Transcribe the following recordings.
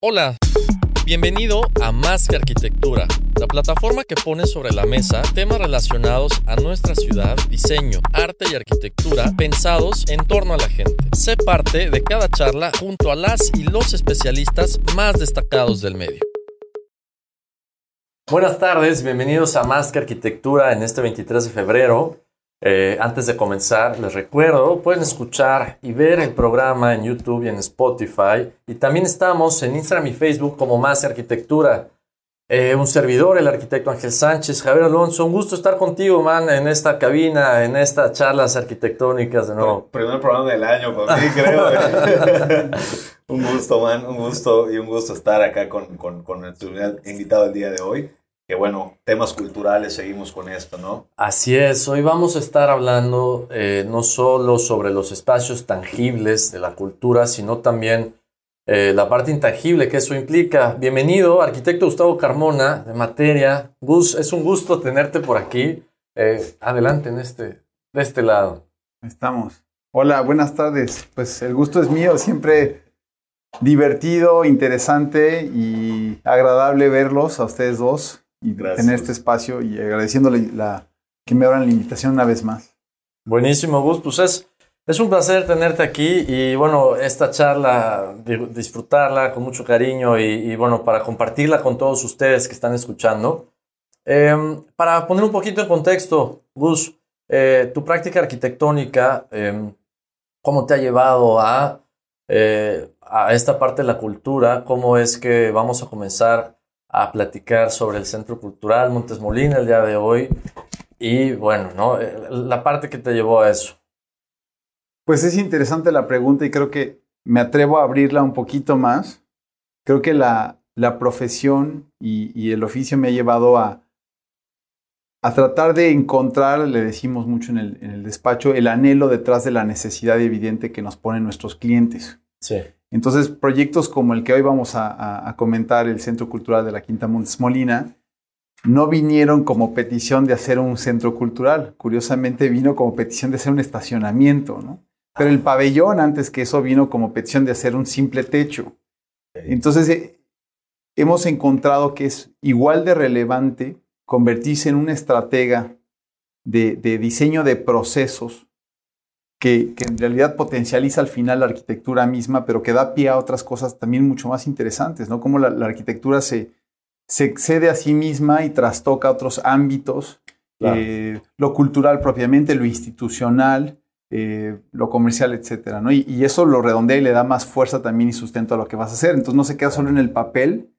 Hola, bienvenido a Más que Arquitectura, la plataforma que pone sobre la mesa temas relacionados a nuestra ciudad, diseño, arte y arquitectura pensados en torno a la gente. Sé parte de cada charla junto a las y los especialistas más destacados del medio. Buenas tardes, bienvenidos a Más que Arquitectura en este 23 de febrero. Eh, antes de comenzar, les recuerdo, pueden escuchar y ver el programa en YouTube y en Spotify. Y también estamos en Instagram y Facebook como Más Arquitectura. Eh, un servidor, el arquitecto Ángel Sánchez, Javier Alonso, un gusto estar contigo, man, en esta cabina, en estas charlas arquitectónicas de nuevo. Primer programa del año para mí, creo. un gusto, man, un gusto y un gusto estar acá con, con, con nuestro invitado el día de hoy que bueno, temas culturales, seguimos con esto, ¿no? Así es, hoy vamos a estar hablando eh, no solo sobre los espacios tangibles de la cultura, sino también eh, la parte intangible que eso implica. Bienvenido, arquitecto Gustavo Carmona, de Materia. Gus, es un gusto tenerte por aquí. Eh, adelante en este, de este lado. Estamos. Hola, buenas tardes. Pues el gusto es mío, siempre divertido, interesante y agradable verlos a ustedes dos y Gracias. tener este espacio y agradeciéndole la, que me abran la invitación una vez más. Buenísimo, Gus. Pues es, es un placer tenerte aquí y bueno, esta charla, di- disfrutarla con mucho cariño y, y, bueno, para compartirla con todos ustedes que están escuchando. Em, para poner un poquito en contexto, Gus, eh, tu práctica arquitectónica, em, ¿cómo te ha llevado a, eh, a esta parte de la cultura? ¿Cómo es que vamos a comenzar a platicar sobre el Centro Cultural Montes Molina el día de hoy? Y bueno, ¿no? Eh, La parte que te llevó a eso. Pues es interesante la pregunta y creo que me atrevo a abrirla un poquito más. Creo que la, la profesión y, y el oficio me ha llevado a, a tratar de encontrar, le decimos mucho en el, en el despacho, el anhelo detrás de la necesidad evidente que nos ponen nuestros clientes. Sí. Entonces, proyectos como el que hoy vamos a, comentar, el Centro Cultural de la Quinta Montes Molina, no vinieron como petición de hacer un centro cultural. Curiosamente, vino como petición de hacer un estacionamiento, ¿no? Pero el pabellón, antes que eso, vino como petición de hacer un simple techo. Entonces, eh, hemos encontrado que es igual de relevante convertirse en una estratega de diseño de procesos que, que en realidad potencializa al final la arquitectura misma, pero que da pie a otras cosas también mucho más interesantes, ¿no? Cómo la, la arquitectura se, se excede a sí misma y trastoca otros ámbitos, Claro. eh, lo cultural propiamente, lo institucional, eh, lo comercial, etcétera, ¿no? Y, y eso lo redondea y le da más fuerza también y sustento a lo que vas a hacer. Entonces no se queda solo en el papel,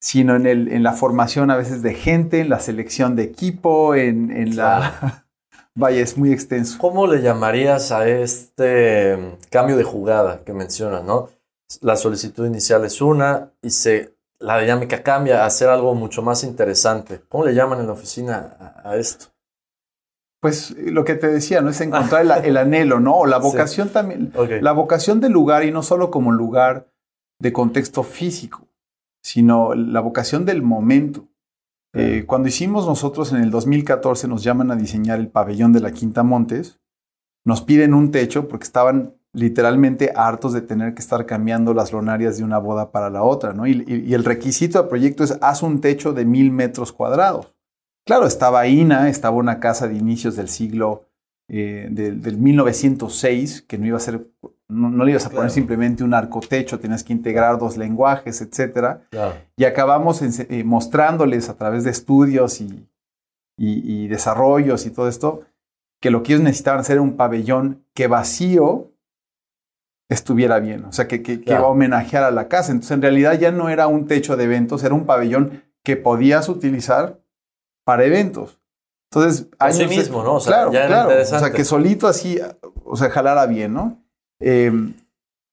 sino en, el, en la formación a veces de gente, en la selección de equipo, en, en la... Vaya, es muy extenso. ¿Cómo le llamarías a este mm, cambio de jugada que mencionas, no? La solicitud inicial es una y se, la dinámica cambia a hacer algo mucho más interesante. ¿Cómo le llaman en la oficina a, a esto? Pues eh, lo que te decía, ¿no? Es encontrar el, el anhelo, ¿no? O la Sí. vocación también. La vocación del lugar y no solo como lugar de contexto físico, sino la vocación del momento. Eh, cuando hicimos nosotros en el 2014, nos llaman a diseñar el pabellón de la Quinta Montes, nos piden un techo porque estaban literalmente hartos de tener que estar cambiando las lonarias de una boda para la otra, ¿no? Y, el requisito del proyecto es haz un techo de mil metros cuadrados. Claro, estaba INA, estaba una casa de inicios del siglo eh, del, del 1906, que no iba a ser, no, no le ibas a poner simplemente un arcotecho, tenías que integrar dos lenguajes. Claro. Y acabamos eh, mostrándoles a través de estudios y, y- y desarrollos y todo esto, que lo que ellos necesitaban hacer era un pabellón que vacío estuviera bien, o sea, que, que, que Claro. homenajeara a la casa. Entonces, en realidad ya no era un techo de eventos, era un pabellón que podías utilizar para eventos. Entonces, Por sí años- mismo, ¿no? O sea, claro, ya claro. O sea, que solito así, o sea, jalara bien, ¿no? Eh,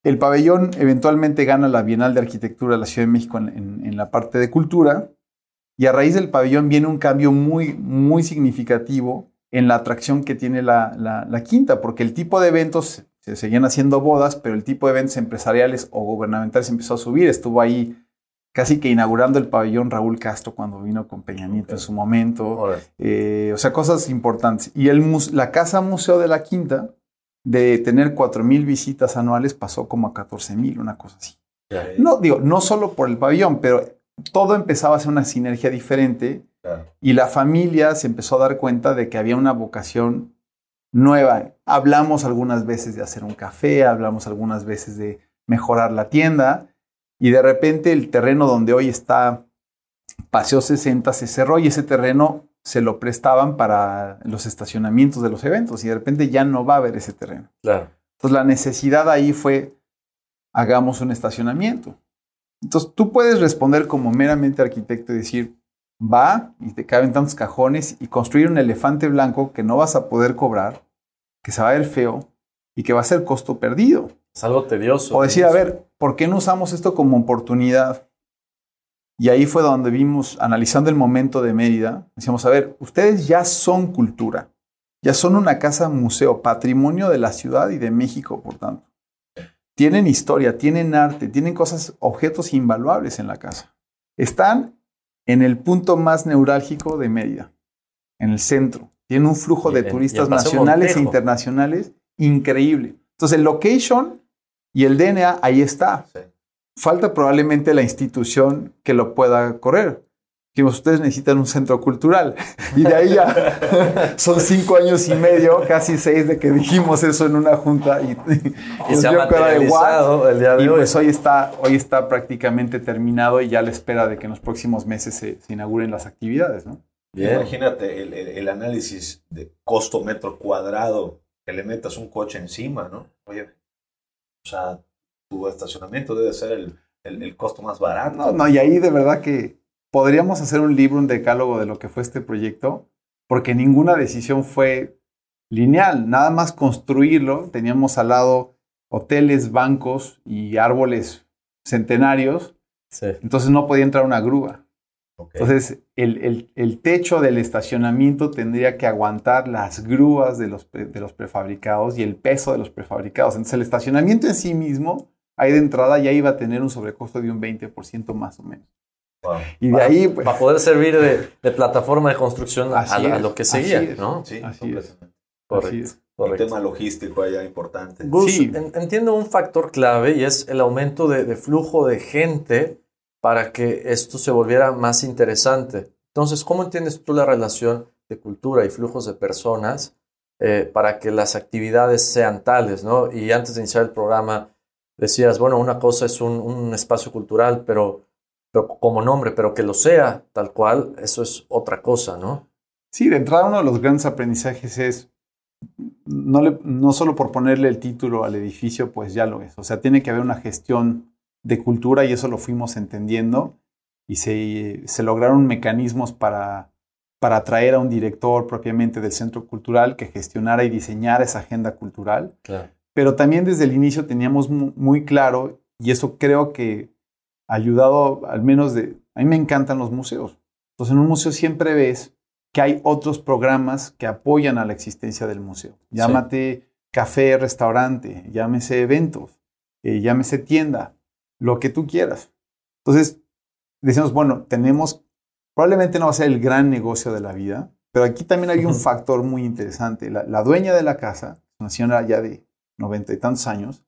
El pabellón eventualmente gana la Bienal de Arquitectura de la Ciudad de México en, en la parte de cultura y a raíz del pabellón viene un cambio muy, muy significativo en la atracción que tiene la, la, quinta, porque el tipo de eventos, se seguían haciendo bodas, pero el tipo de eventos empresariales o gubernamentales empezó a subir. Estuvo ahí casi que inaugurando el pabellón Raúl Castro cuando vino con Peña Nieto en su momento. Eh, o sea, cosas importantes. Y el, la Casa Museo de la Quinta, de tener 4.000 visitas anuales, pasó como a 14.000, una cosa así. No, digo, no solo por el pabellón, pero todo empezaba a ser una sinergia diferente y la familia se empezó a dar cuenta de que había una vocación nueva. Hablamos algunas veces de hacer un café, hablamos algunas veces de mejorar la tienda y de repente el terreno donde hoy está Paseo 60 se cerró y ese terreno se lo prestaban para los estacionamientos de los eventos y de repente ya no va a haber ese terreno. Claro. Entonces la necesidad ahí fue hagamos un estacionamiento. Entonces tú puedes responder como meramente arquitecto y decir, va y te caben tantos cajones y construir un elefante blanco que no vas a poder cobrar, que se va a ver feo y que va a ser costo perdido. Es algo tedioso. O decir, a ver, ¿por qué no usamos esto como oportunidad? Y ahí fue donde vimos, analizando el momento de Mérida, decíamos, a ver, ustedes ya son cultura, ya son una casa museo, patrimonio de la ciudad y de México, por tanto tienen historia, tienen arte, tienen cosas, objetos invaluables en la casa. Están en el punto más neurálgico de Mérida, en el centro. Tienen un flujo de turistas nacionales e internacionales increíble. Entonces, el location y el DNA ahí está. Falta probablemente la institución que lo pueda correr ustedes necesitan un centro cultural. Y de ahí ya son cinco años y medio, casi seis, de que dijimos eso en una junta. Y, y, se ha materializado el día de y hoy. Pues hoy está, hoy está prácticamente terminado y ya la espera de que en los próximos meses se, inauguren las actividades. ¿no? Imagínate el, el, análisis de costo metro cuadrado, que le metas un coche encima, ¿no? Oye, o sea, tu estacionamiento debe ser el, el costo más barato. No, no, y ahí de verdad que podríamos hacer un libro, un decálogo de lo que fue este proyecto, porque ninguna decisión fue lineal, nada más construirlo, teníamos al lado hoteles, bancos y árboles centenarios, entonces no podía entrar una grúa. Entonces, el, el, techo del estacionamiento tendría que aguantar las grúas de los, de los prefabricados y el peso de los prefabricados. Entonces, el estacionamiento en sí mismo, ahí de entrada, ya iba a tener un sobrecosto de un 20% más o menos. Y de ahí. Pues, para poder servir de, plataforma de construcción a, lo que seguía, ¿no? Sí, así es. Correcto. Un tema logístico allá importante. sí. entiendo un factor clave y es el aumento de, flujo de gente para que esto se volviera más interesante. Entonces, ¿cómo entiendes tú la relación de cultura y flujos de personas eh, para que las actividades sean tales, ¿no? Y antes de iniciar el programa decías, bueno, una cosa es un, espacio cultural, pero como nombre, pero que lo sea tal cual, eso es otra cosa, ¿no? Sí, de entrada uno de los grandes aprendizajes es no, no solo por ponerle el título al edificio, pues ya lo es. O sea, tiene que haber una gestión de cultura y eso lo fuimos entendiendo y se, se lograron mecanismos para, para atraer a un director propiamente del centro cultural que gestionara y diseñara esa agenda cultural. Pero también desde el inicio teníamos muy claro, y eso creo que ayudado al menos de... A mí me encantan los museos. Entonces en un museo siempre ves que hay otros programas que apoyan a la existencia del museo. Llámate café, restaurante, llámese eventos, eh, llámese tienda, lo que tú quieras. Entonces decimos, bueno, tenemos, probablemente no va a ser el gran negocio de la vida, pero aquí también hay un factor muy interesante. La, la dueña de la casa, una señora ya de noventa y tantos años,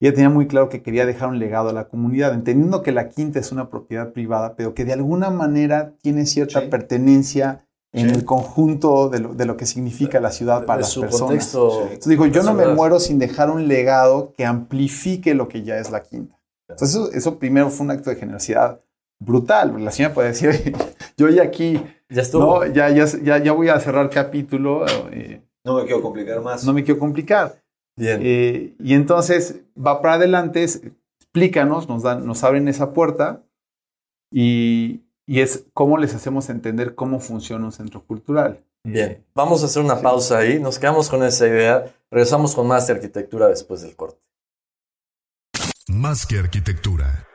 ella tenía muy claro que quería dejar un legado a la comunidad, entendiendo que la quinta es una propiedad privada, pero que de alguna manera tiene cierta pertenencia en el conjunto de lo, de lo, que significa la ciudad para las personas. Entonces digo, yo no me muero sin dejar un legado que amplifique lo que ya es la quinta. Entonces eso, eso primero fue un acto de generosidad brutal. La señora puede decir, yo ya aquí, ya, estuvo. ya, ya, ya, voy a cerrar el capítulo. Eh, no me quiero complicar más. No me quiero complicar. Eh, y entonces va para adelante, explícanos, nos, dan, nos abren esa puerta y, es cómo les hacemos entender cómo funciona un centro cultural. Bien, vamos a hacer una pausa ahí, nos quedamos con esa idea, regresamos con más de arquitectura después del corte. Más que arquitectura.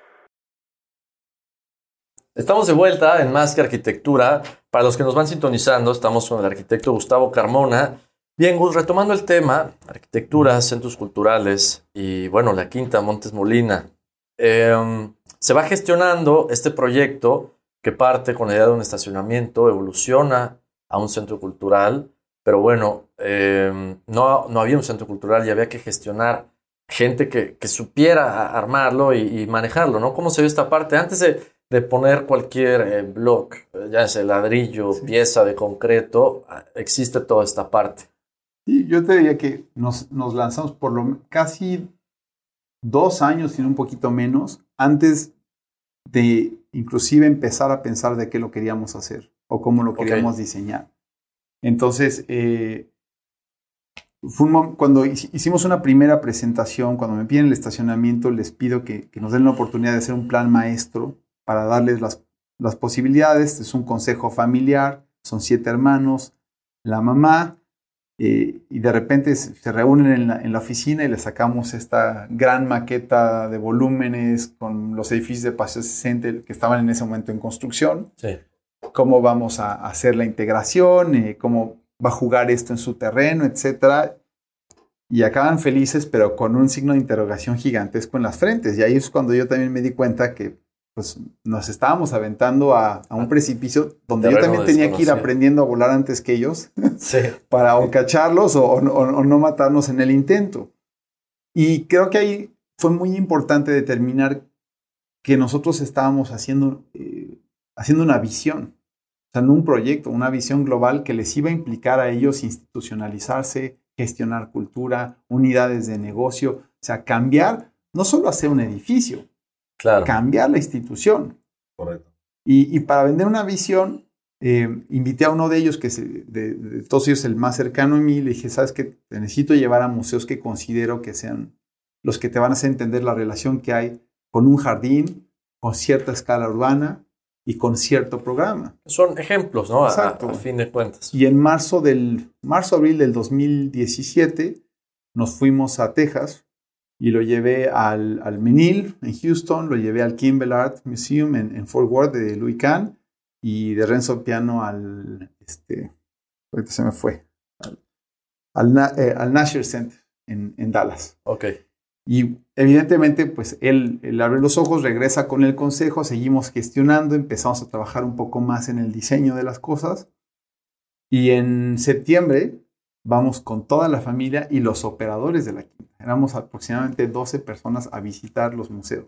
Estamos de vuelta en Más que Arquitectura. Para los que nos van sintonizando, estamos con el arquitecto Gustavo Carmona. Bien, Gus, retomando el tema, arquitectura, centros culturales y, bueno, la Quinta Montes Molina. Em, se va gestionando este proyecto que parte con la idea de un estacionamiento, evoluciona a un centro cultural, pero bueno, em, no, no había un centro cultural y había que gestionar gente que, que supiera armarlo y, manejarlo, ¿no? ¿Cómo se ve esta parte? Antes de, de poner cualquier eh, bloque, ya sea ladrillo, pieza de concreto, ah, existe toda esta parte. Sí, yo te diría que nos, nos lanzamos por lo casi dos años, sino un poquito menos, antes de inclusive empezar a pensar de qué lo queríamos hacer o cómo lo queríamos diseñar. Entonces, eh, cuando hicimos una primera presentación, cuando me piden el estacionamiento, les pido que, nos den la oportunidad de hacer un plan maestro para darles las, las posibilidades. Es un consejo familiar, son siete hermanos, la mamá, eh, y de repente se reúnen en la, en la, oficina y le sacamos esta gran maqueta de volúmenes con los edificios de Paseo 60 que estaban en ese momento en construcción. Sí. Cómo vamos a hacer la integración, eh, cómo va a jugar esto en su terreno, etcétera. Y acaban felices, pero con un signo de interrogación gigantesco en las frentes. Y ahí es cuando yo también me di cuenta que pues nos estábamos aventando a, un precipicio donde yo también tenía que ir aprendiendo a volar antes que ellos para o cacharlos o, no matarnos en el intento. Y creo que ahí fue muy importante determinar que nosotros estábamos haciendo, eh, haciendo una visión, sea, un proyecto, una visión global que les iba a implicar a ellos institucionalizarse, gestionar cultura, unidades de negocio, o sea, cambiar, no solo hacer un edificio, cambiar la institución. Correcto. Y, para vender una visión, eh, invité a uno de ellos, que es de, todos ellos el más cercano a mí, le dije, sabes que te necesito llevar a museos que considero que sean los que te van a hacer entender la relación que hay con un jardín, con cierta escala urbana y con cierto programa. Son ejemplos, ¿no? Exacto. A, fin de cuentas. Y en marzo del, marzo-abril del 2017 nos fuimos a Texas y lo llevé al, al Menil en Houston, lo llevé al Kimball Art Museum en, Fort Worth de Louis Kahn y de Renzo Piano al, este, ahorita se me fue, al, al, eh, Nasher Center en, en, Dallas. Ok. Y evidentemente, pues él, él, abre los ojos, regresa con el consejo, seguimos gestionando, empezamos a trabajar un poco más en el diseño de las cosas. Y en septiembre vamos con toda la familia y los operadores de la quinta éramos aproximadamente 12 personas a visitar los museos.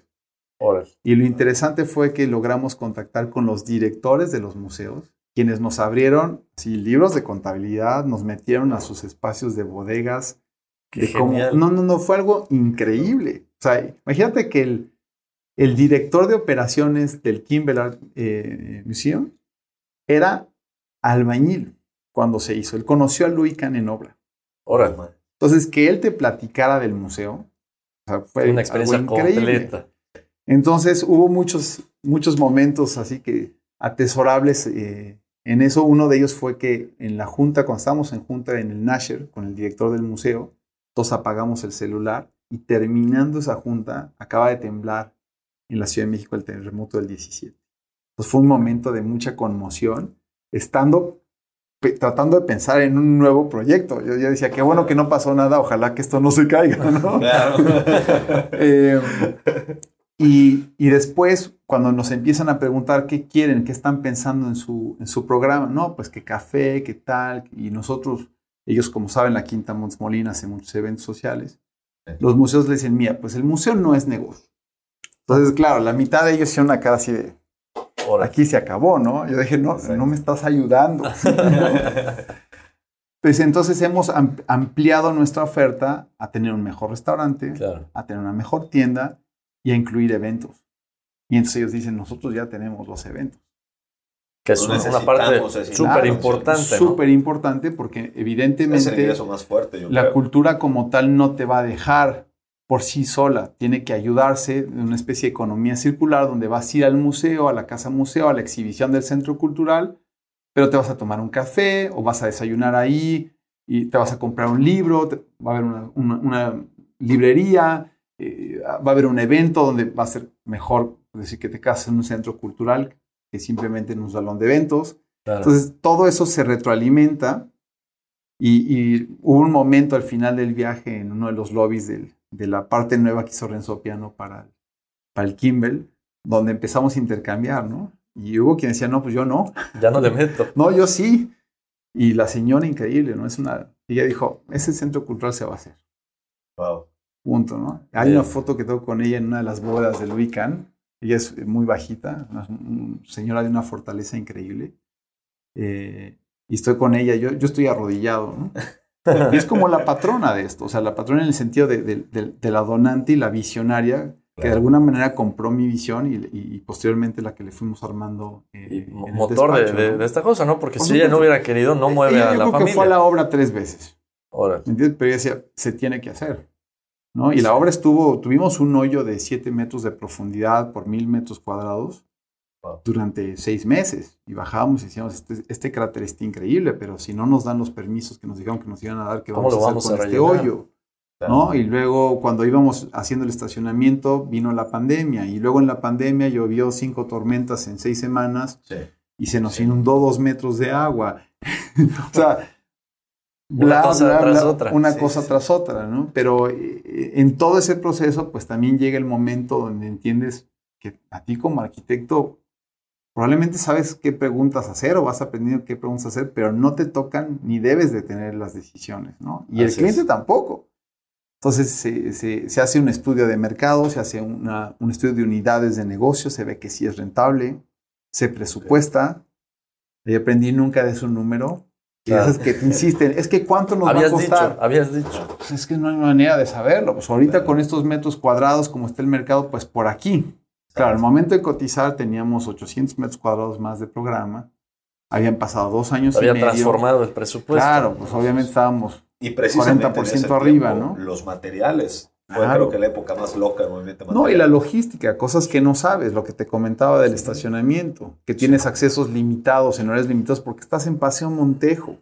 Y lo interesante fue que logramos contactar con los directores de los museos, quienes nos abrieron sí, libros de contabilidad, nos metieron a sus espacios de bodegas. Qué no, no, no, fue algo increíble. O sea, imagínate que el, el director de operaciones del Kimball eh, Museum era albañil cuando se hizo. Él conoció a Louis Kahn en obra. Órale. Entonces, que él te platicara del museo, fue una experiencia completa. Entonces, hubo muchos, muchos momentos así que atesorables eh, en eso. Uno de ellos fue que en la junta, cuando estábamos en junta en el Nasher con el director del museo, todos apagamos el celular y terminando esa junta, acaba de temblar en la Ciudad de México el terremoto del 17. Entonces fue un momento de mucha conmoción, estando tratando de pensar en un nuevo proyecto. Yo ya decía, qué bueno que no pasó nada, ojalá que esto no se caiga, ¿no? Eh, y, y, después, cuando nos empiezan a preguntar qué quieren, qué están pensando en su, en su programa, no, pues qué café, qué tal, y nosotros, ellos como saben, la Quinta Montes Molina hace muchos eventos sociales, los museos le dicen, mira, pues el museo no es negocio. Entonces, claro, la mitad de ellos hicieron una cara así de, aquí se acabó, ¿no? Yo dije, no, no me estás ayudando. pues entonces hemos ampliado nuestra oferta a tener un mejor restaurante, a tener una mejor tienda y a incluir eventos. Y entonces ellos dicen, nosotros ya tenemos los eventos. Que es una, parte súper importante. Súper importante porque evidentemente más fuerte, la cultura como tal no te va a dejar por sí sola, tiene que ayudarse en una especie de economía circular donde vas a ir al museo, a la casa museo, a la exhibición del centro cultural, pero te vas a tomar un café o vas a desayunar ahí y te vas a comprar un libro, va a haber una, librería eh, va a haber un evento donde va a ser mejor decir que te casas en un centro cultural que simplemente en un salón de eventos. Entonces, todo eso se retroalimenta y, hubo un momento al final del viaje en uno de los lobbies de la parte nueva que hizo Renzo Piano para, para el Kimball, donde empezamos a intercambiar, ¿no? Y hubo quien decía, no, pues yo no. Ya no le meto. no, yo sí. Y la señora increíble, ¿no? Es una... Ella dijo, ese centro cultural se va a hacer. Wow. Punto, ¿no? Hay una foto que tengo con ella en una de las bodas de Louis Kahn. Ella es muy bajita, una, señora de una fortaleza increíble. Eh, y estoy con ella, yo, yo estoy arrodillado, ¿no? Y es como la patrona de esto, o sea, la patrona en el sentido de, de la donante y la visionaria que de alguna manera compró mi visión y, posteriormente la que le fuimos armando. Eh, motor de, esta cosa, ¿no? Porque si ella no hubiera querido, no mueve a la familia. que fue a la obra tres veces. Ahora. Pero ella decía, se tiene que hacer. ¿No? Y la obra estuvo, tuvimos un hoyo de siete metros de profundidad por mil metros cuadrados durante seis meses. Y bajábamos y decíamos, este, este, cráter está increíble, pero si no nos dan los permisos que nos dijeron que nos iban a dar, ¿qué vamos, a hacer con este hoyo? ¿no? Y luego cuando íbamos haciendo el estacionamiento vino la pandemia y luego en la pandemia llovió cinco tormentas en seis semanas y se nos inundó dos metros de agua. o sea, una cosa tras otra. Una cosa tras otra, ¿no? Pero eh, en todo ese proceso pues también llega el momento donde entiendes que a ti como arquitecto probablemente sabes qué preguntas hacer o vas aprendiendo qué preguntas hacer, pero no te tocan ni debes de tener las decisiones, ¿no? Y el cliente tampoco. Entonces se, hace un estudio de mercado, se hace un estudio de unidades de negocio, se ve que sí es rentable, se presupuesta. Y aprendí nunca de su número. Y esas que te insisten, es que cuánto nos va a costar. Dicho, habías dicho. Pues es que no hay manera de saberlo. Pues ahorita con estos metros cuadrados, como está el mercado, pues por aquí. Claro, al momento de cotizar teníamos 800 metros cuadrados más de programa. Habían pasado dos años Había y medio. transformado el presupuesto. Claro, pues obviamente estábamos y precisamente 40% arriba, ¿no? Los materiales. Fue creo que la época más loca del movimiento material. No, y la logística, cosas que no sabes, lo que te comentaba del estacionamiento, que tienes accesos limitados, en horarios limitados, porque estás en Paseo Montejo,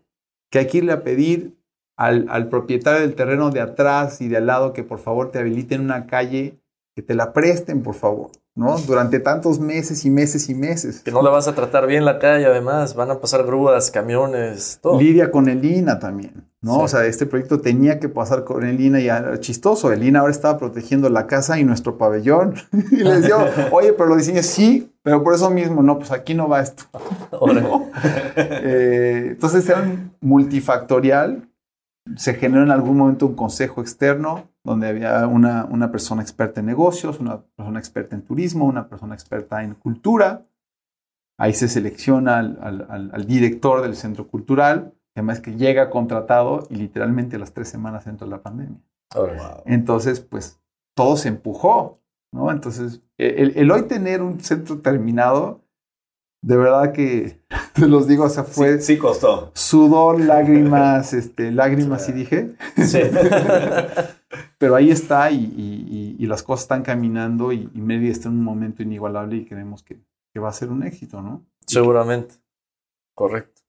que hay que irle a pedir al, al propietario del terreno de atrás y de al lado que por favor te habiliten una calle, que te la presten, por favor. ¿no? Durante tantos meses y meses y meses. Que no la vas a tratar bien la calle, además, van a pasar grúas, camiones, todo. Lidia con el INA también, ¿no? O sea, este proyecto tenía que pasar con el INA y era chistoso. El INA ahora estaba protegiendo la casa y nuestro pabellón. y les digo, oye, pero lo diseñé, sí, pero por eso mismo, no, pues aquí no va esto. Eh, entonces era multifactorial. Se generó en algún momento un consejo externo donde había una, una, persona experta en negocios, una persona experta en turismo, una persona experta en cultura. Ahí se selecciona al, al, director del centro cultural, además que llega contratado y literalmente las tres semanas entra la pandemia. Entonces, pues todo se empujó, ¿no? Entonces, el, el, hoy tener un centro terminado, de verdad que, te los digo, o sea, fue... Sí, costó. Sudor, lágrimas, este, lágrimas, sí dije. Sí. Pero ahí está y, las cosas están caminando y, y está en un momento inigualable y creemos que, va a ser un éxito, ¿no? Seguramente. Correcto.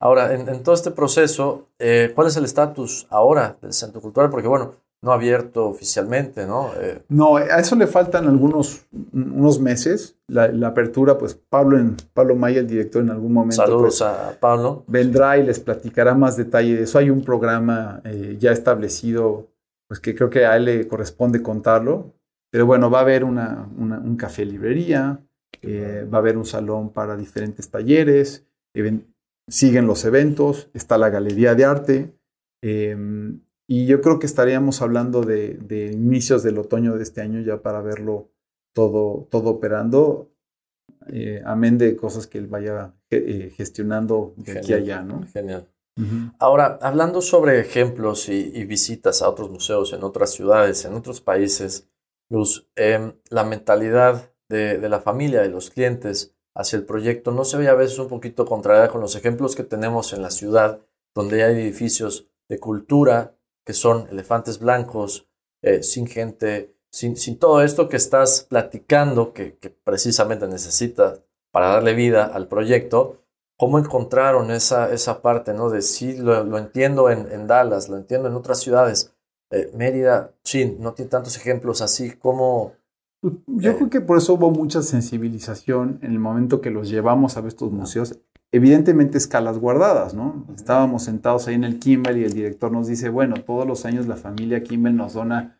Ahora, en, todo este proceso, eh, ¿cuál es el estatus ahora del Centro Cultural? Porque, bueno, no abierto oficialmente, ¿no? Eh, no, a eso le faltan algunos unos meses. La, apertura, pues Pablo, en, Pablo Maya, el director, en algún momento. Saludos pues, a Pablo. Vendrá y les platicará más detalle de eso. Hay un programa eh, ya establecido pues que creo que a él le corresponde contarlo. Pero bueno, va a haber una, un café librería, eh, va a haber un salón para diferentes talleres, siguen los eventos, está la galería de arte. Y yo creo que estaríamos hablando de, inicios del otoño de este año ya para verlo todo, todo operando, eh, amén de cosas que él vaya eh, gestionando de aquí a allá, ¿no? Genial. Ahora, hablando sobre ejemplos y, visitas a otros museos en otras ciudades, en otros países, Luz, em, la mentalidad de, la familia, de los clientes hacia el proyecto, ¿no se ve a veces un poquito contraria con los ejemplos que tenemos en la ciudad, donde hay edificios de cultura que son elefantes blancos, eh, sin gente, sin, todo esto que estás platicando, que, que precisamente necesitas para darle vida al proyecto, ¿Cómo encontraron esa, esa parte, ¿no? De sí, lo, entiendo en, Dallas, lo entiendo en otras ciudades, Eh, Mérida, sí, no tiene tantos ejemplos así como... Yo Eh. creo que por eso hubo mucha sensibilización en el momento que los llevamos a ver estos museos. Evidentemente escalas guardadas, ¿no? Estábamos sentados ahí en el Kimball y el director nos dice, bueno, todos los años la familia Kimball nos dona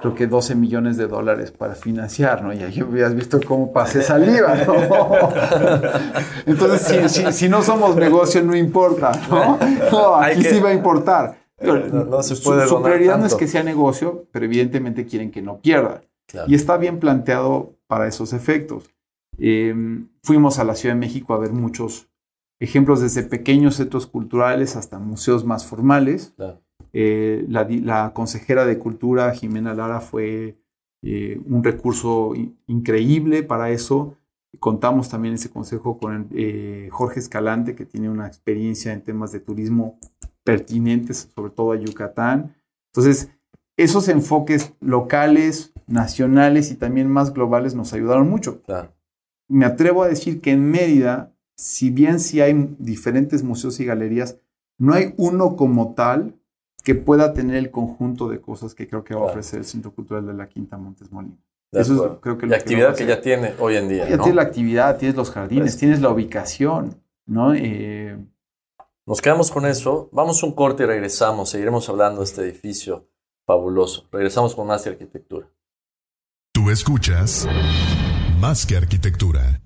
creo que 12 millones de dólares para financiar, ¿no? Y ahí habías visto cómo pasé saliva, ¿no? Entonces, si, si- si no somos negocio, no importa, ¿no? No, aquí que- sí va a importar. No- no se Su- puede su donar prioridad no es que sea negocio, pero evidentemente quieren que no pierda. Claro. Y está bien planteado para esos efectos. Eh, fuimos a la Ciudad de México a ver muchos ejemplos desde pequeños centros culturales hasta museos más formales. Claro. Eh, la, la consejera de Cultura, Jimena Lara, fue eh, un recurso in- increíble para eso. Contamos también ese consejo con eh, Jorge Escalante, que tiene una experiencia en temas de turismo pertinentes, sobre todo a Yucatán. Entonces, esos enfoques locales, nacionales y también más globales nos ayudaron mucho. Claro. Me atrevo a decir que en Mérida, si bien sí hay diferentes museos y galerías, no hay uno como tal que pueda tener el conjunto de cosas que creo que va a ofrecer el Centro Cultural de la Quinta Montes Molina. Eso es, creo que Y lo actividad que ya tiene hoy en día, Ya ¿no? tienes la actividad, tienes los jardines, Pues- tienes la ubicación, ¿no? Eh, Nos quedamos con eso. Vamos a un corte y regresamos. Seguiremos hablando de este edificio fabuloso. Regresamos con más de arquitectura. Tú escuchas Más que Arquitectura.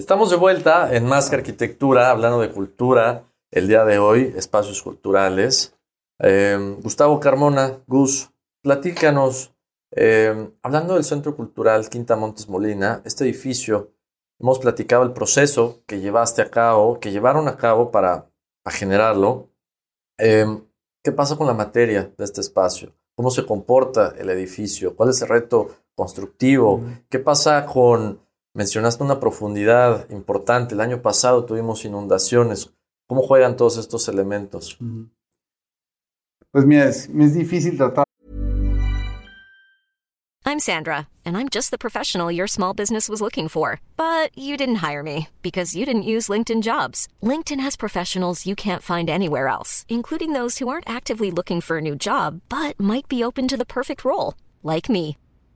Estamos de vuelta en Más que Arquitectura, hablando de cultura. El día de hoy, espacios culturales. Eh, Gustavo Carmona, Gus, platícanos. eh, hablando del Centro Cultural Quinta Montes Molina, este edificio, hemos platicado el proceso que llevaste a cabo, que llevaron a cabo para, para generarlo. Eh, ¿Qué pasa con la materia de este espacio? ¿Cómo se comporta el edificio? ¿Cuál es el reto constructivo? ¿Qué pasa con Mencionaste una profundidad importante. El año pasado tuvimos inundaciones. ¿Cómo juegan todos estos elementos? pues mira, es, es difícil tratar I'm Sandra, and I'm just the professional your small business was looking for. But you didn't hire me because you didn't use LinkedIn jobs. LinkedIn has professionals you can't find anywhere else, including those who aren't actively looking for a new job but might be open to the perfect role, like me.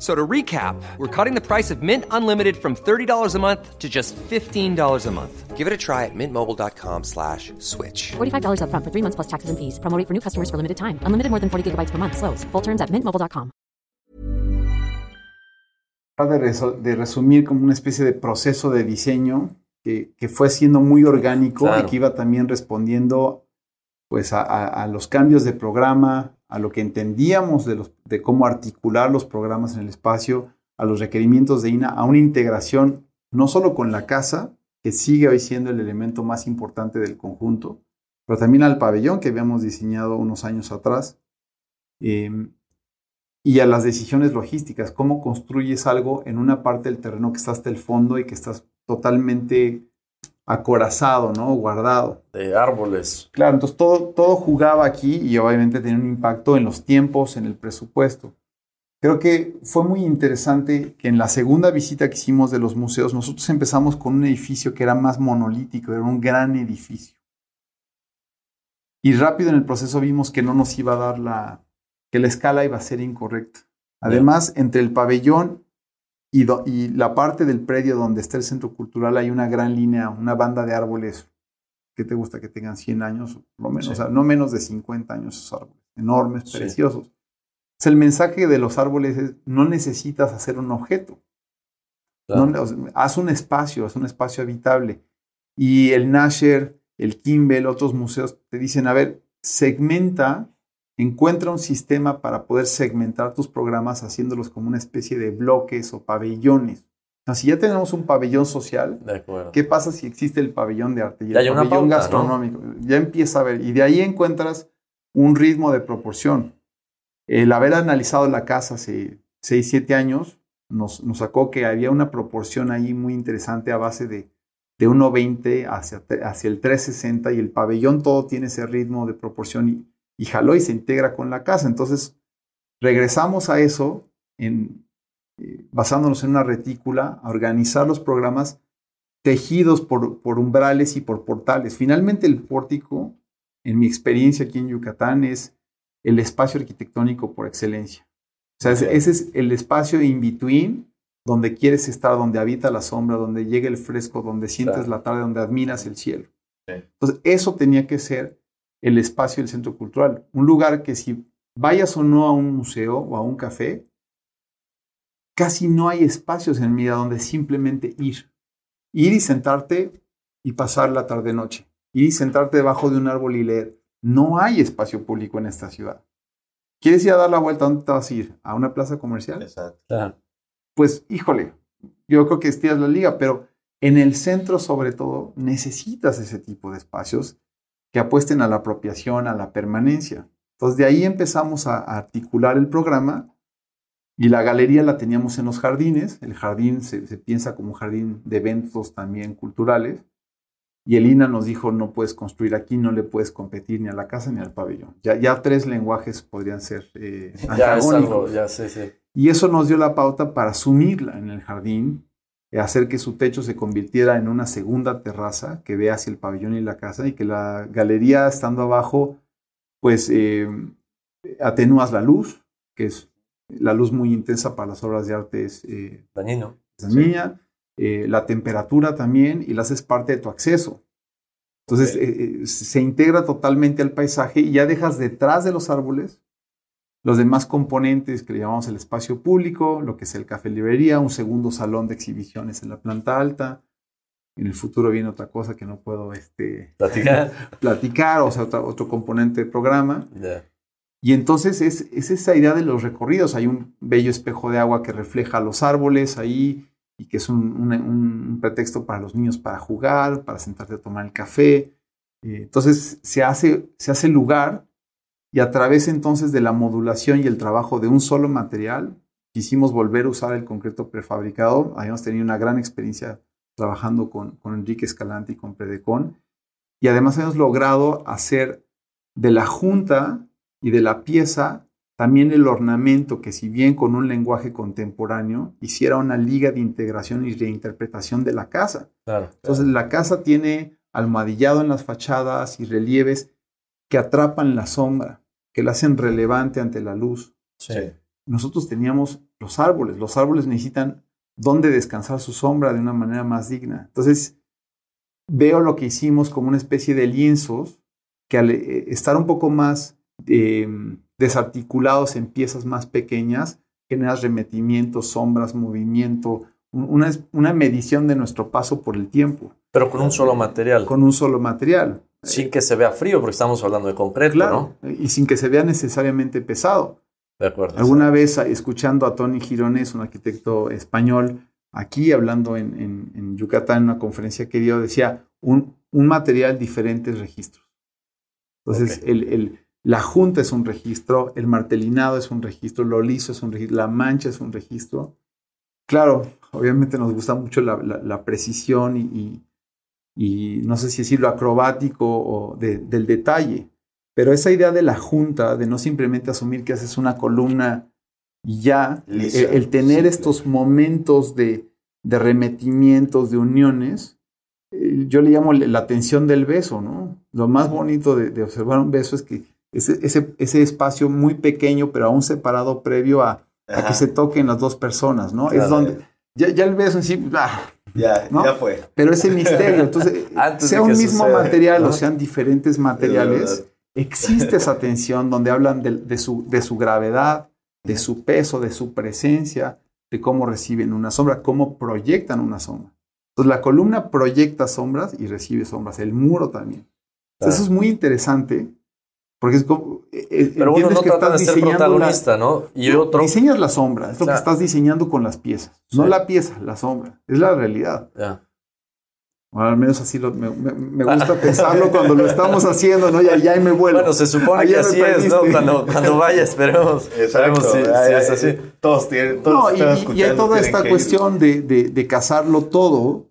So to recap, we're cutting the price of Mint Unlimited from $30 a month to just $15 a month. Give it a try at mintmobile.com slash switch. $45 upfront for three months plus taxes and fees. Promo rate for new customers for limited time. Unlimited more than 40 gigabytes per month. Slows. Full terms at mintmobile.com. de, reso- de resumir como una especie de proceso de diseño que, que fue siendo muy orgánico Claro. y que iba también respondiendo pues a, a- a los cambios de programa, a lo que entendíamos de, cómo articular los programas en el espacio, a los requerimientos de INA, a una integración no solo con la casa, que sigue hoy siendo el elemento más importante del conjunto, pero también al pabellón que habíamos diseñado unos años atrás. Em, y a las decisiones logísticas, cómo construyes algo en una parte del terreno que está hasta el fondo y que estás totalmente acorazado, ¿no? Guardado. De árboles. Claro, entonces todo, todo jugaba aquí y obviamente tenía un impacto en los tiempos, en el presupuesto. Creo que fue muy interesante que en la segunda visita que hicimos de los museos, nosotros empezamos con un edificio que era más monolítico, era un gran edificio. Y rápido en el proceso vimos que no nos iba a dar la, que la escala iba a ser incorrecta. Además, entre el pabellón y, do- y la parte del predio donde está el centro cultural hay una gran línea, una banda de árboles que te gusta que tengan 100 años, por lo menos, Sí. o sea, no menos de 50 años esos árboles, enormes, Sí. preciosos. O sea, el mensaje de los árboles es, no necesitas hacer un objeto, Claro. no, o sea, haz un espacio, haz un espacio habitable. Y el Nasher, el Kimball, otros museos te dicen, a ver, segmenta, encuentra un sistema para poder segmentar tus programas haciéndolos como una especie de bloques o pabellones. O sea, si ya tenemos un pabellón social, De. ¿Qué pasa si existe el pabellón de arte y Ya hay el una pabellón pauta, ¿no? gastronómico? Ya empieza a ver, y de ahí encuentras un ritmo de proporción. El haber analizado la casa hace 6, 7 años nos, nos sacó que había una proporción ahí muy interesante a base de, de 1.20 hacia, hacia el 3.60 y el pabellón todo tiene ese ritmo de proporción y, y jaló y se integra con la casa. Entonces, regresamos a eso en, eh, basándonos en una retícula, a organizar los programas tejidos por, por umbrales y por portales. Finalmente, el pórtico, en mi experiencia aquí en Yucatán, es el espacio arquitectónico por excelencia. O sea, ese es el espacio in between donde quieres estar, donde habita la sombra, donde llega el fresco, donde sientes la tarde, donde admiras el cielo. Entonces, eso tenía que ser el espacio del centro cultural. Un lugar que si vayas o no a un museo o a un café, casi no hay espacios en vida donde simplemente ir. Ir y sentarte y pasar la tarde-noche. Ir y sentarte debajo de un árbol y leer. No hay espacio público en esta ciudad. ¿Quieres ir a dar la vuelta? ¿Dónde te vas a ir? ¿A una plaza comercial? Exacto. Pues, híjole, yo creo que estiras la liga, pero en el centro, sobre todo, necesitas ese tipo de espacios que apuesten a la apropiación, a la permanencia. Entonces, de ahí empezamos a, articular el programa y la galería la teníamos en los jardines. El jardín se, se, piensa como un jardín de eventos también culturales. Y el INA nos dijo, no puedes construir aquí, no le puedes competir ni a la casa ni al pabellón. Ya, ya tres lenguajes podrían ser eh, ya es algo, ya sí, sí. Y eso nos dio la pauta para sumirla en el jardín, hacer que su techo se convirtiera en una segunda terraza que vea hacia el pabellón y la casa y que la galería estando abajo, pues eh, atenúas la luz, que es la luz muy intensa para las obras de arte es eh, dañino. dañina. Sí. Eh, la temperatura también y la haces parte de tu acceso. Entonces okay. eh, se integra totalmente al paisaje y ya dejas detrás de los árboles los demás componentes que le llamamos el espacio público, lo que es el café librería, un segundo salón de exhibiciones en la planta alta. En el futuro viene otra cosa que no puedo este, platicar, platicar o sea, otro, otro componente del programa. Yeah. Y entonces es, es, esa idea de los recorridos. Hay un bello espejo de agua que refleja los árboles ahí y que es un, un, un pretexto para los niños para jugar, para sentarte a tomar el café. Eh, entonces se hace, se hace lugar y a través entonces de la modulación y el trabajo de un solo material, quisimos volver a usar el concreto prefabricado. Habíamos tenido una gran experiencia trabajando con, con Enrique Escalante y con Predecon. Y además hemos logrado hacer de la junta y de la pieza también el ornamento que si bien con un lenguaje contemporáneo hiciera una liga de integración y reinterpretación de la casa. Claro, Entonces la casa tiene almohadillado en las fachadas y relieves que atrapan la sombra, que la hacen relevante ante la luz. Sí. Nosotros teníamos los árboles. Los árboles necesitan dónde descansar su sombra de una manera más digna. Entonces veo lo que hicimos como una especie de lienzos que al estar un poco más eh, desarticulados en piezas más pequeñas, generas remetimientos, sombras, movimiento, una, una, medición de nuestro paso por el tiempo. Pero con un solo material. Con un solo material. Sin que se vea frío, porque estamos hablando de concreto, claro, ¿no? Y sin que se vea necesariamente pesado. De acuerdo. Alguna sí. vez escuchando a Tony Girones, un arquitecto español, aquí hablando en, en, en Yucatán, en una conferencia que dio, decía, un, un material, diferentes registros. Entonces, okay. el, el la junta es un registro, el martelinado es un registro, lo liso es un registro, la mancha es un registro. Claro, obviamente nos gusta mucho la, la, la precisión y, y, y, no sé si decirlo acrobático o de, del detalle, pero esa idea de la junta, de no simplemente asumir que haces una columna y ya, el, el, tener simple. estos momentos de, de remetimientos, de uniones, eh, yo le llamo la tensión del beso, ¿no? Lo más bonito de, de observar un beso es que ese, ese, ese, espacio muy pequeño, pero aún separado previo a, a que se toquen las dos personas, ¿no? Claro, es donde ya, ya, el beso en sí, ah, ya, ¿no? ya fue. Pero ese misterio, entonces, sea un mismo material ¿no? o sean diferentes materiales, existe esa tensión donde hablan de, de, su, de su gravedad, de su peso, de su presencia, de cómo reciben una sombra, cómo proyectan una sombra. Entonces, la columna proyecta sombras y recibe sombras, el muro también. Entonces, eso es muy interesante porque es como. Eh, Pero uno no trata de ser protagonista, la, ¿no? Y otro. Diseñas la sombra, es lo que estás diseñando con las piezas. Sí. No la pieza, la sombra. Es la realidad. Yeah. O al menos así lo, me, me- me gusta pensarlo cuando lo estamos haciendo, ¿no? Y allá me vuelvo. Bueno, se supone que así es, ¿no? Cuando, cuando vaya, esperemos. Exacto. si, si es así. Todos tienen, todos No, los y, que y- y hay toda tienen esta que cuestión de, de, de casarlo todo,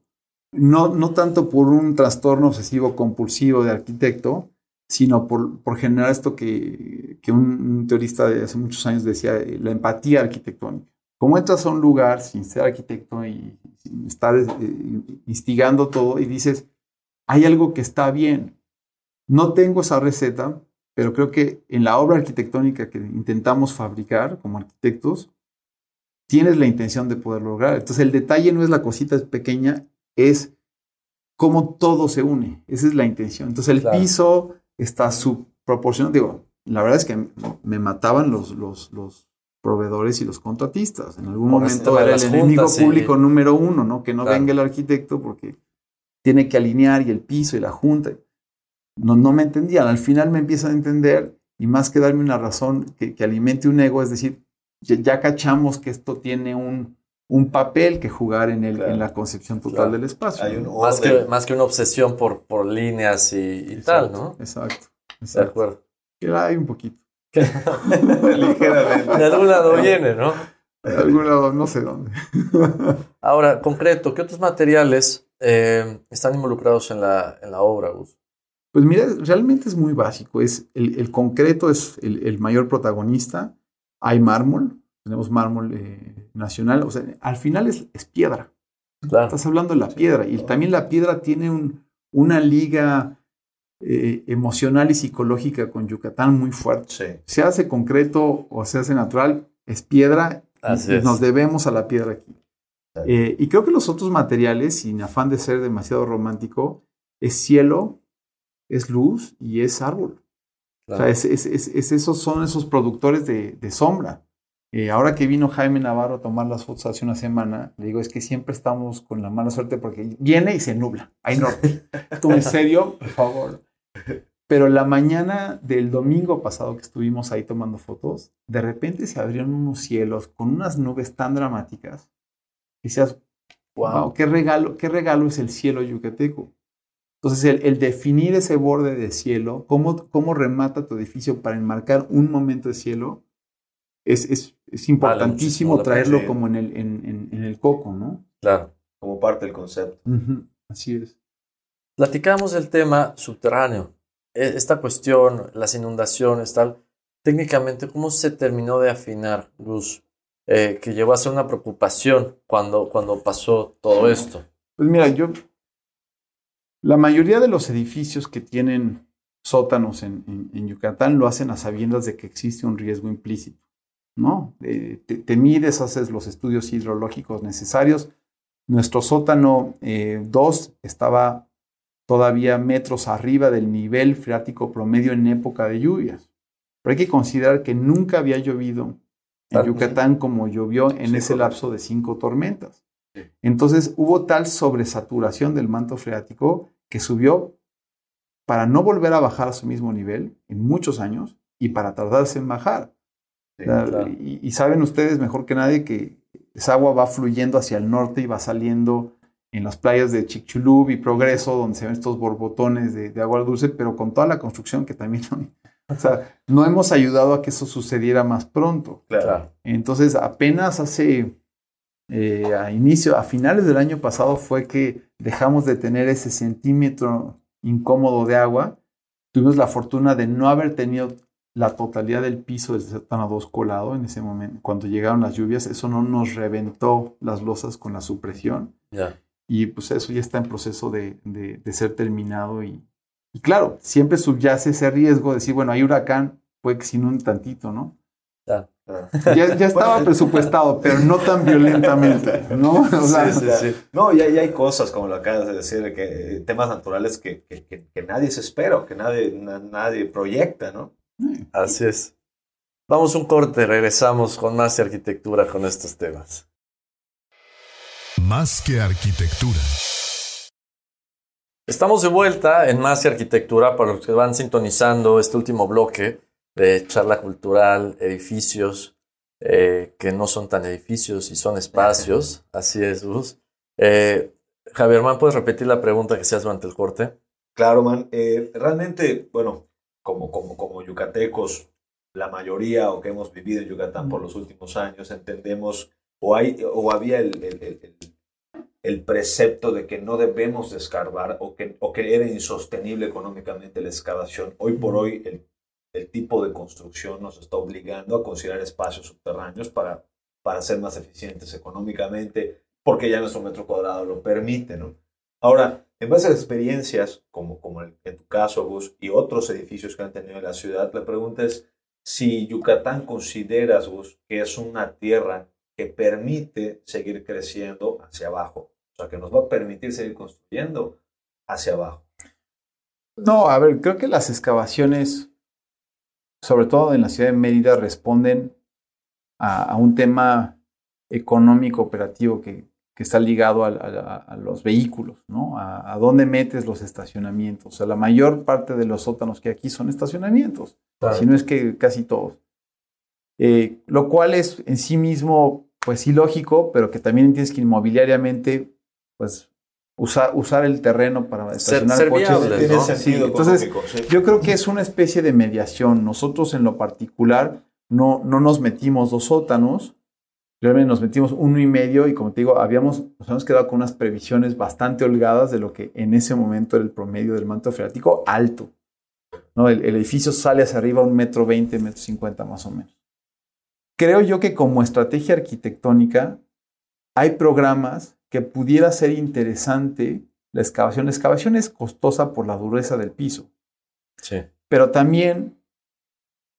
no, no tanto por un trastorno obsesivo compulsivo de arquitecto, sino por, por generar esto que, que un, un teorista de hace muchos años decía, eh, la empatía arquitectónica. Como entras a un lugar sin ser arquitecto y sin estar eh, instigando todo y dices, hay algo que está bien. No tengo esa receta, pero creo que en la obra arquitectónica que intentamos fabricar como arquitectos, tienes la intención de poder lograr. Entonces el detalle no es la cosita pequeña, es cómo todo se une. Esa es la intención. Entonces el Claro. piso está subproporcionado. Digo, la verdad es que me mataban los, los, los proveedores y los contratistas. En algún Por momento era el enemigo juntas público número uno, ¿no? Que no Claro. venga el arquitecto porque tiene que alinear y el piso y la junta. No, no me entendían. Al final me empiezan a entender y más que darme una razón que, que alimente un ego, es decir, ya, ya cachamos que esto tiene un, un papel que jugar en, el, Claro. en la concepción total Claro. del espacio. Hay ¿no? un Más que, más que una obsesión por, por líneas y, y tal, ¿no? Exacto. De exacto. acuerdo. Que hay un poquito. Ligeramente. De algún lado viene, ¿no? De algún lado, no sé dónde. Ahora, concreto, ¿qué otros materiales eh, están involucrados en la, en la obra, Gus? Pues mira, realmente es muy básico. Es el, el concreto es el, el mayor protagonista. Hay mármol, tenemos mármol eh, nacional. O sea, al final es, es piedra. Claro. Estás hablando de la piedra. Y también la piedra tiene un- una liga eh, emocional y psicológica con Yucatán muy fuerte. Sí. Se hace concreto o se hace natural, es piedra y- Así y es. nos debemos a la piedra aquí. Eh, y creo que los otros materiales, sin afán de ser demasiado romántico, es cielo, es luz y es árbol. claro. O sea, es, es- es- es esos, son esos productores de, de sombra. Eh, ahora que vino Jaime Navarro a tomar las fotos hace una semana, le digo, es que siempre estamos con la mala suerte porque viene y se nubla. Hay norte. Como, en serio, por favor. Pero la mañana del domingo pasado que estuvimos ahí tomando fotos, de repente se abrieron unos cielos con unas nubes tan dramáticas. Y decías, Wow. wow, qué regalo, qué regalo es el cielo yucateco. Entonces, el, el definir ese borde de cielo, cómo, cómo remata tu edificio para enmarcar un momento de cielo, es, es, es importantísimo traerlo como en el, en, en- en el coco, ¿no? Claro. Como parte del concepto. Así es. Platicamos del tema subterráneo. E- Esta cuestión, las inundaciones, tal. Técnicamente, ¿cómo se terminó de afinar, Gus? Eh, que llegó a ser una preocupación cuando, cuando pasó todo esto. Pues mira, yo. La mayoría de los edificios que tienen sótanos en, en- en Yucatán lo hacen a sabiendas de que existe un riesgo implícito, ¿no? Eh, te, te mides, haces los estudios hidrológicos necesarios. Nuestro sótano 2 estaba todavía metros arriba del nivel freático promedio en época de lluvias. Pero hay que considerar que nunca había llovido en. Yucatán como llovió en ese lapso de cinco tormentas. Entonces hubo tal sobresaturación del manto freático que subió para no volver a bajar a su mismo nivel en muchos años y para tardarse en bajar. Sí, claro. y, y saben ustedes mejor que nadie que esa agua va fluyendo hacia el norte y va saliendo en las playas de Chicxulub y Progreso, donde se ven estos borbotones de, de agua dulce, pero con toda la construcción que también... O sea, no hemos ayudado a que eso sucediera más pronto. Claro. Entonces, apenas hace, eh, a inicio, a finales del año pasado fue que dejamos de tener ese centímetro incómodo de agua. Tuvimos la fortuna de no haber tenido la totalidad del piso del sótano 2 colado en ese momento. Cuando llegaron las lluvias, eso no nos reventó las losas con la supresión. Ya. Y pues eso ya está en proceso de, de- de ser terminado. Y, y claro, siempre subyace ese riesgo de decir, bueno, hay huracán, puede que se inunde tantito, ¿no? Ya. Claro. Ya, ya estaba presupuestado, pero no tan violentamente, ¿no? O sea, Sí, sí, sí. No, y hay, y hay cosas, como lo acabas de decir, que eh, temas naturales que, que, que- que nadie se espera, que nadie, na- nadie proyecta, ¿no? Así es. Vamos un corte, regresamos con más de arquitectura con estos temas. Más que arquitectura. Estamos de vuelta en Más y Arquitectura para los que van sintonizando este último bloque de charla cultural, edificios eh, que no son tan edificios y son espacios. Así es, Gus. Eh, Javier, ¿man, puedes repetir la pregunta que seas durante el corte? Claro, man. Eh, realmente, bueno, como, como, como yucatecos, la mayoría o que hemos vivido en Yucatán por los últimos años, entendemos o, hay, o había el, el, el, el precepto de que no debemos escarbar o que, o que era insostenible económicamente la excavación. Hoy por hoy el, el tipo de construcción nos está obligando a considerar espacios subterráneos para, para ser más eficientes económicamente, porque ya nuestro metro cuadrado lo permite, ¿no? Ahora, en base a experiencias, como, en tu caso, Gus, y otros edificios que han tenido en la ciudad, la pregunta es si Yucatán consideras, Gus, que es una tierra que permite seguir creciendo hacia abajo, o sea, que nos va a permitir seguir construyendo hacia abajo. No, a ver, creo que las excavaciones, sobre todo en la ciudad de Mérida, responden a un tema económico operativo que, que está ligado a, a, a, los vehículos, ¿no? A, dónde metes los estacionamientos. O sea, la mayor parte de los sótanos que hay aquí son estacionamientos, claro. si no es que casi todos. Eh, lo cual es en sí mismo, pues ilógico, pero que también tienes que inmobiliariamente, pues, usar, usar el terreno para estacionar ser, ser coches. viable, ¿no? Sí, entonces, sí. yo creo que es una especie de mediación. Nosotros en lo particular no, no nos metimos dos sótanos, realmente nos metimos uno y medio y como te digo, habíamos, nos hemos quedado con unas previsiones bastante holgadas de lo que en ese momento era el promedio del manto freático alto. ¿no? El, el, edificio sale hacia arriba un metro veinte, metro cincuenta más o menos. Creo yo que como estrategia arquitectónica hay programas que pudiera ser interesante la excavación. La excavación es costosa por la dureza del piso. Sí. Pero también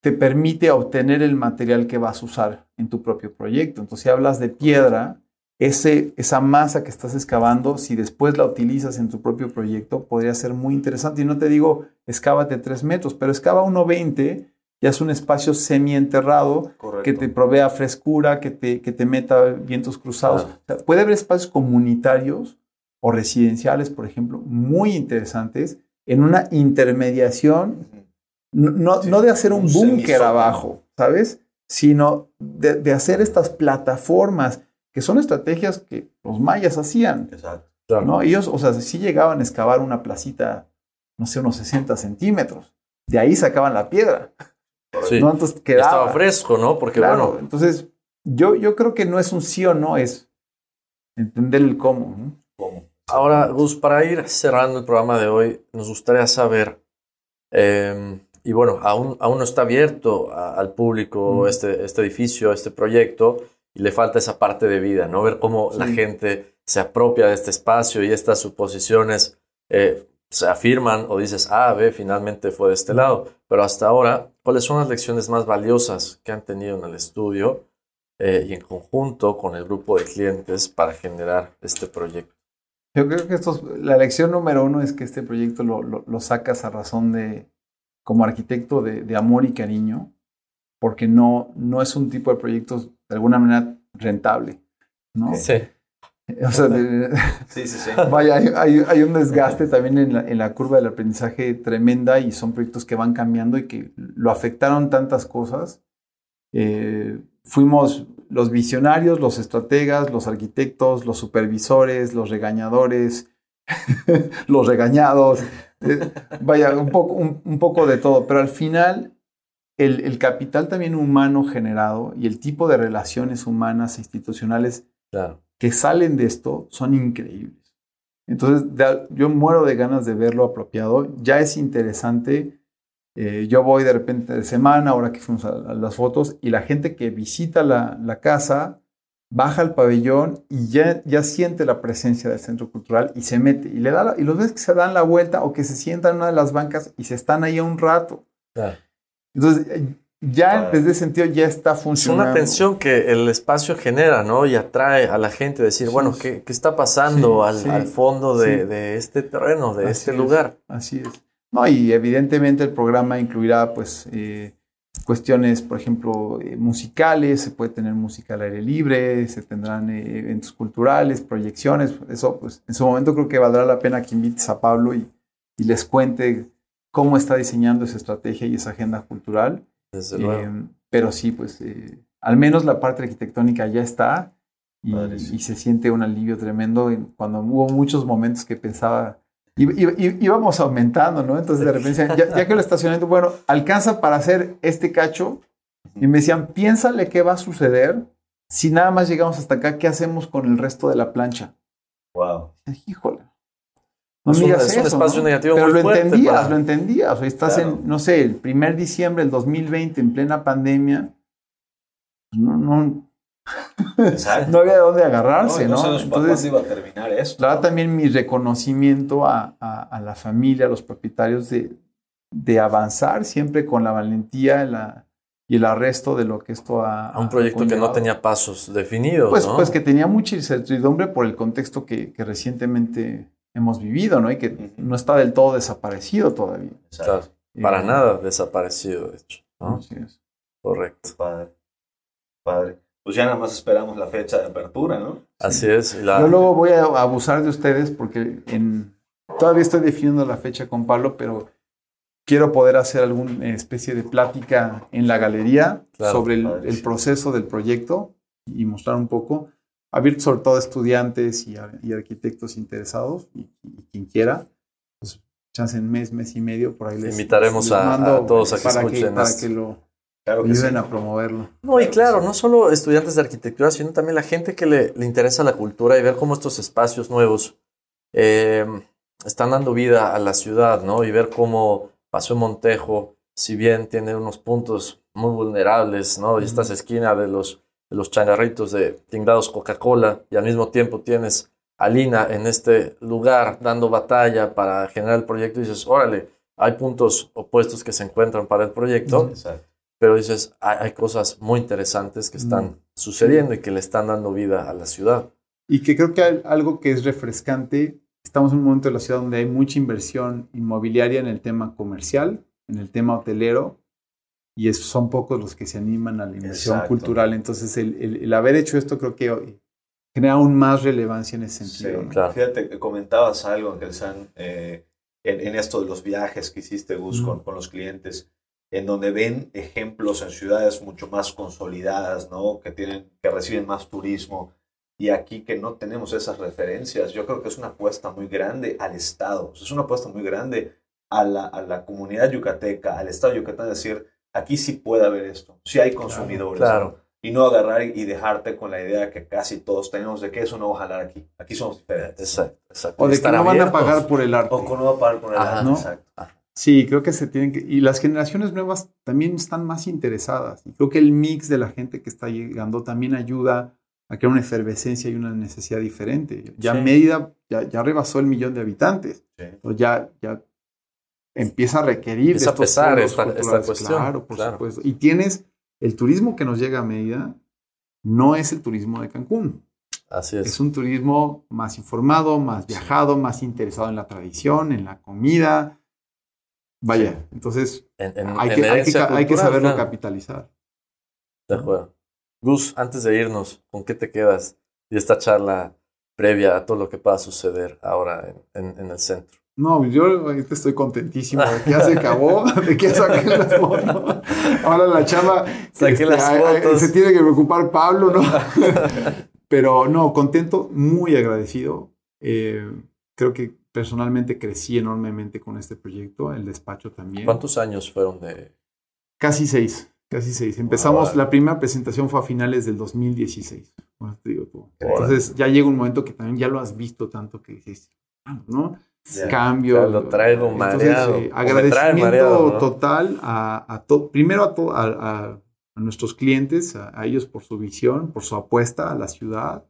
te permite obtener el material que vas a usar en tu propio proyecto. Entonces, si hablas de piedra, ese, esa masa que estás excavando, si después la utilizas en tu propio proyecto, podría ser muy interesante. Y no te digo, excávate tres metros, pero excava 1,20, ya es un espacio semienterrado que te provea frescura, que te, que te meta vientos cruzados. Ah. O sea, puede haber espacios comunitarios o residenciales, por ejemplo, muy interesantes en una intermediación no, no, sí, no, de hacer un, un búnker abajo, ¿sabes? Sino de, de, hacer estas plataformas, que son estrategias que los mayas hacían. Exacto. ¿no? Ellos, o sea, sí llegaban a excavar una placita, no sé, unos 60 centímetros. De ahí sacaban la piedra. Sí. ¿no? Entonces quedaba. Estaba fresco, ¿no? Porque claro, bueno. Entonces, yo, yo creo que no es un sí o no, es entender el cómo. ¿no? ¿Cómo? Ahora, Gus, para ir cerrando el programa de hoy, nos gustaría saber. Eh, y bueno, aún, aún no está abierto a, al público mm. este, este edificio, este proyecto, y le falta esa parte de vida, ¿no? Ver cómo sí. la gente se apropia de este espacio y estas suposiciones eh, se afirman o dices, ah, ve, finalmente fue de este lado. Pero hasta ahora, ¿cuáles son las lecciones más valiosas que han tenido en el estudio eh, y en conjunto con el grupo de clientes para generar este proyecto? Yo creo que esto es, la lección número uno es que este proyecto lo, lo, lo sacas a razón de, como arquitecto de, de, amor y cariño, porque no, no es un tipo de proyectos de alguna manera rentable. ¿no? Sí. O sea, de, sí, sí, sí. Vaya, hay, hay, hay, un desgaste también en la, en la curva del aprendizaje tremenda y son proyectos que van cambiando y que lo afectaron tantas cosas. Eh, fuimos los visionarios, los estrategas, los arquitectos, los supervisores, los regañadores, los regañados, eh, vaya, un poco, un, un, poco de todo, pero al final el, el, capital también humano generado y el tipo de relaciones humanas e institucionales claro. que salen de esto son increíbles. Entonces, de, yo muero de ganas de verlo apropiado. Ya es interesante. Eh, yo voy de repente de semana, ahora que fuimos a, a las fotos, y la gente que visita la, la casa baja al pabellón y ya, ya, siente la presencia del centro cultural y se mete y le da la, y los ves que se dan la vuelta o que se sientan en una de las bancas y se están ahí un rato. Claro. Entonces, ya claro. desde ese sentido ya está funcionando. Es una tensión que el espacio genera, ¿no? Y atrae a la gente a decir, sí, bueno, ¿qué, ¿qué, está pasando sí, al, sí, al, fondo de, de, este terreno, de así este es, lugar? Así es. No, y evidentemente el programa incluirá, pues, eh, cuestiones, por ejemplo, eh, musicales, se puede tener música al aire libre, se tendrán eh, eventos culturales, proyecciones, eso pues en su momento creo que valdrá la pena que invites a Pablo y, y les cuente cómo está diseñando esa estrategia y esa agenda cultural. Desde luego. Eh, pero sí, pues al menos la parte arquitectónica ya está y, y se siente un alivio tremendo en- cuando hubo muchos momentos que pensaba, y, íbamos aumentando, ¿no? Entonces de repente ya, ya que el estacionamiento, bueno, alcanza para hacer este cacho, y me decían, piénsale qué va a suceder si nada más llegamos hasta acá, ¿qué hacemos con el resto de la plancha? Wow. Híjole. No Es me un- digas es un eso, espacio ¿no? negativo Pero muy lo fuerte entendías, para- lo entendías. Estás Claro. en, no sé, el primer diciembre del 2020, en plena pandemia. No, no, Exacto. No había de dónde agarrarse, ¿no? no para Entonces, iba a terminar esto. ¿no? también mi reconocimiento a, a- a la familia, a los propietarios de, de avanzar siempre con la valentía la- y el arresto de lo que esto ha... A un ha proyecto que no tenía pasos definidos, Pues, ¿no? pues que tenía mucha incertidumbre por el contexto que, que recientemente hemos vivido, ¿no? Y que no está del todo desaparecido todavía. Claro, para Eh, nada desaparecido, de hecho. ¿no? así es. Correcto. Padre. Padre. Pues ya nada más esperamos la fecha de apertura, ¿no? Así es. la- Yo luego voy a abusar de ustedes porque en, todavía estoy definiendo la fecha con Pablo, pero quiero poder hacer alguna especie de plática en la galería Claro, sobre el, el proceso del proyecto y mostrar un poco, abierto sobre todo a estudiantes y, a- y arquitectos interesados y, y quien quiera, pues chance en mes, mes y medio, por ahí les Invitaremos les a- a todos a que para escuchen para esto. que lo Claro que sí. ayuden a promoverlo. No, y claro, no solo estudiantes de arquitectura, sino también la gente que le, le interesa la cultura y ver cómo estos espacios nuevos eh, están dando vida a la ciudad, ¿no? Y ver cómo Paseo Montejo, si bien tiene unos puntos muy vulnerables, ¿no? Y estás esquina de los, de los changarritos de tindados Coca-Cola y al mismo tiempo tienes a Lina en este lugar dando batalla para generar el proyecto y dices, órale, hay puntos opuestos que se encuentran para el proyecto Exacto. Pero dices, hay, hay cosas muy interesantes que están Mm. sucediendo y que le están dando vida a la ciudad. Y que creo que hay algo que es refrescante, estamos en un momento de la ciudad donde hay mucha inversión inmobiliaria en el tema comercial, en el tema hotelero, y es- son pocos los que se animan a la inversión Exacto. cultural. Entonces, el, el- el haber hecho esto creo que hoy genera aún más relevancia en ese Sí, sentido. ¿no? claro. Fíjate que comentabas algo, Angelsan, eh, en, en esto de los viajes que hiciste, Gus, Mm. con, con los clientes, en donde ven ejemplos en ciudades mucho más consolidadas, ¿no? Que, tienen, que reciben más turismo. Y aquí que no tenemos esas referencias, yo creo que es una apuesta muy grande al Estado, es una apuesta muy grande a la, a la comunidad yucateca, al Estado de Yucatán, decir, aquí sí puede haber esto, sí hay consumidores. claro. ¿no? Y no agarrar y dejarte con la idea que casi todos tenemos de que eso no va a jalar aquí. Aquí somos diferentes. Exacto, exacto. O de que no van a abiertos. pagar por el arte. O que no va a pagar con el Ajá. arte, ¿No? exacto. Sí, creo que se tienen que... Y las generaciones nuevas también están más interesadas. Y creo que el mix de la gente que está llegando también ayuda a crear una efervescencia y una necesidad diferente. Ya Sí. Mérida ya, ya rebasó el millón de habitantes. Sí. Entonces ya, ya empieza a requerir Empieza a estos pesar esta- esta cuestión, Claro, por claro. supuesto. Y tienes el turismo que nos llega a Mérida, no es el turismo de Cancún. Así es. Es un turismo más informado, más viajado, más interesado en la tradición, en la comida. Vaya, entonces En- en- hay en que, hay que, herencia hay que cultural, saberlo claro. capitalizar. De acuerdo. Gus, antes de irnos, ¿con qué te quedas de esta charla previa a todo lo que pueda suceder ahora en, el centro? No, yo ahorita estoy contentísimo de que ya se acabó, de que ya saqué las fotos. Ahora la chava este, se tiene que preocupar Pablo, ¿no? Pero no, contento, muy agradecido. Eh, creo que personalmente crecí enormemente con este proyecto, el despacho también. ¿Cuántos años fueron de...? Casi seis, casi seis. Empezamos, la primera presentación fue a finales del 2016. Bueno, te digo. Órale. Entonces ya llega un momento que también ya lo has visto tanto que dices, ah, ¿no? Cambio. Lo traigo Entonces, mareado, eh, me trae agradecimiento mareado, ¿no? total a, a to- primero a, to- a, a- nuestros clientes, a, a ellos por su visión, por su apuesta a la ciudad,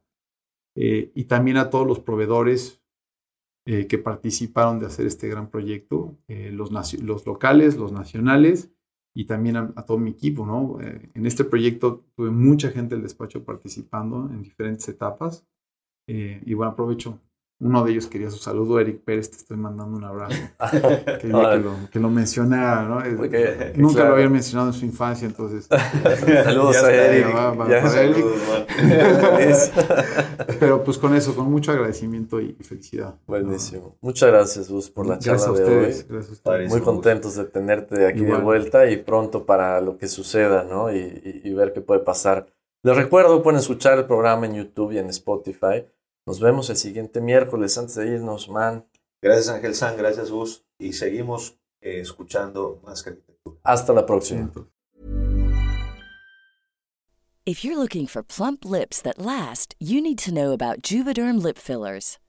eh, y también a todos los proveedores eh, que participaron de hacer este gran proyecto, eh, los, locales, los nacionales y también a, a todo mi equipo. ¿no? Eh, en este proyecto tuve mucha gente del despacho participando en diferentes etapas. y bueno, aprovecho. Uno de ellos quería su saludo, Eric Pérez, te estoy mandando un abrazo. Quería que lo, que lo mencionara, ¿no? Porque, Nunca claro. lo había mencionado en su infancia, entonces. Saludos Ya a Eric. va, va, Ya para está. Eric. Saludos, man. Feliz. Pero pues con eso, con mucho agradecimiento y felicidad. Buenísimo. Muchas gracias, Gus, por la Gracias charla a de hoy. Gracias a ustedes. Muy contentos de tenerte aquí Igual. de vuelta y pronto para lo que suceda, ¿no? Y, y- y ver qué puede pasar Les recuerdo, pueden escuchar el programa en YouTube y en Spotify. Nos vemos el siguiente miércoles. Antes de irnos, man. Gracias Ángel San, gracias Gus. Y seguimos eh, escuchando más arquitectura. Hasta la próxima. If you're looking for plump lips that last, you need to know about Juvederm lip fillers.